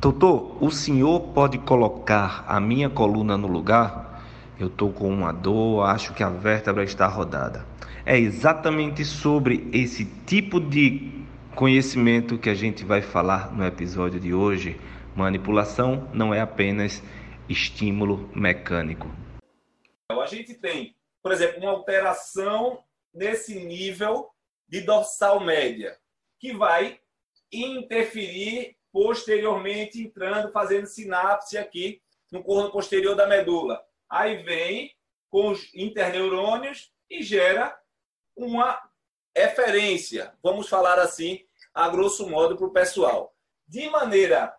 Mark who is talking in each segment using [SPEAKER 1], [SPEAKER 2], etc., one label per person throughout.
[SPEAKER 1] Doutor, o senhor pode colocar a minha coluna no lugar? Eu estou com uma dor, acho que a vértebra está rodada. É exatamente sobre esse tipo de conhecimento que a gente vai falar no episódio de hoje. Manipulação não é apenas estímulo mecânico.
[SPEAKER 2] A gente tem, por exemplo, uma alteração nesse nível de dorsal média, que vai interferir posteriormente entrando, fazendo sinapse aqui no corno posterior da medula. Aí vem com os interneurônios e gera uma eferência, vamos falar assim, a grosso modo, para o pessoal. De maneira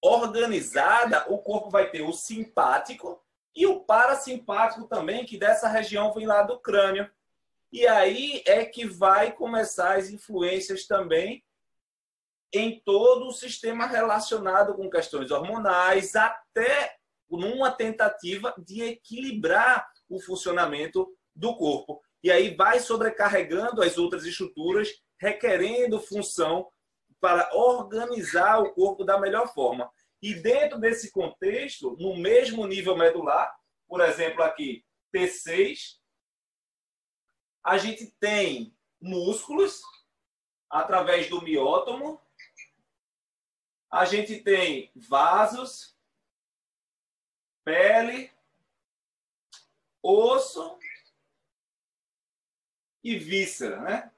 [SPEAKER 2] organizada, o corpo vai ter o simpático e o parasimpático também, que dessa região vem lá do crânio. E aí é que vai começar as influências também em todo o sistema relacionado com questões hormonais, até numa tentativa de equilibrar o funcionamento do corpo. E aí vai sobrecarregando as outras estruturas, requerendo função para organizar o corpo da melhor forma. E dentro desse contexto, no mesmo nível medular, por exemplo, aqui T6, a gente tem músculos através do miótomo, a gente tem vasos, pele, osso e víscera, né?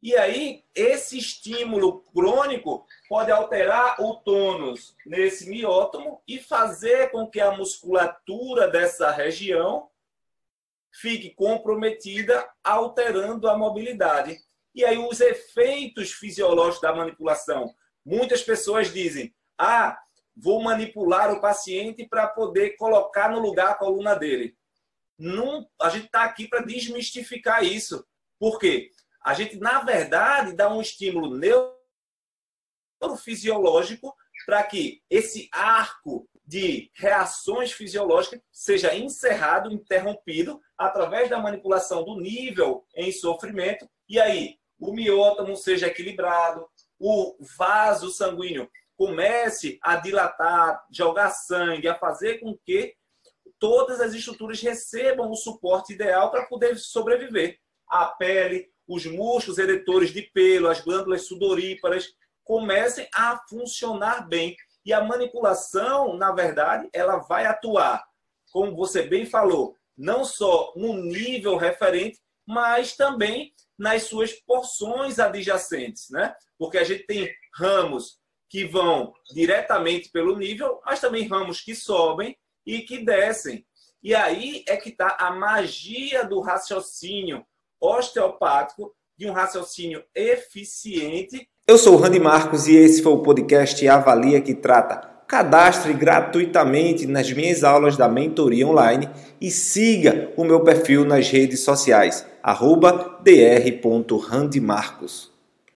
[SPEAKER 2] E aí, esse estímulo crônico pode alterar o tônus nesse miótomo e fazer com que a musculatura dessa região fique comprometida, alterando a mobilidade. E aí, os efeitos fisiológicos da manipulação Muitas pessoas dizem: ah, vou manipular o paciente para poder colocar no lugar a coluna dele. Não, a gente está aqui para desmistificar isso. Por quê? A gente, na verdade, dá um estímulo neurofisiológico para que esse arco de reações fisiológicas seja encerrado, interrompido, através da manipulação do nível em sofrimento, e aí o miótomo seja equilibrado, o vaso sanguíneo comece a dilatar, jogar sangue, a fazer com que todas as estruturas recebam o suporte ideal para poder sobreviver. A pele, os músculos eretores de pelo, as glândulas sudoríparas comecem a funcionar bem. E a manipulação, na verdade, ela vai atuar, como você bem falou, não só no nível referente, mas também nas suas porções adjacentes, né? Porque a gente tem ramos que vão diretamente pelo nível, mas também ramos que sobem e que descem. E aí é que está a magia do raciocínio osteopático, de um raciocínio eficiente.
[SPEAKER 1] Eu sou o Randy Marcos e esse foi o podcast Avalia que trata cadastre gratuitamente nas minhas aulas da mentoria online e siga o meu perfil nas redes sociais, arroba dr.randimarcos.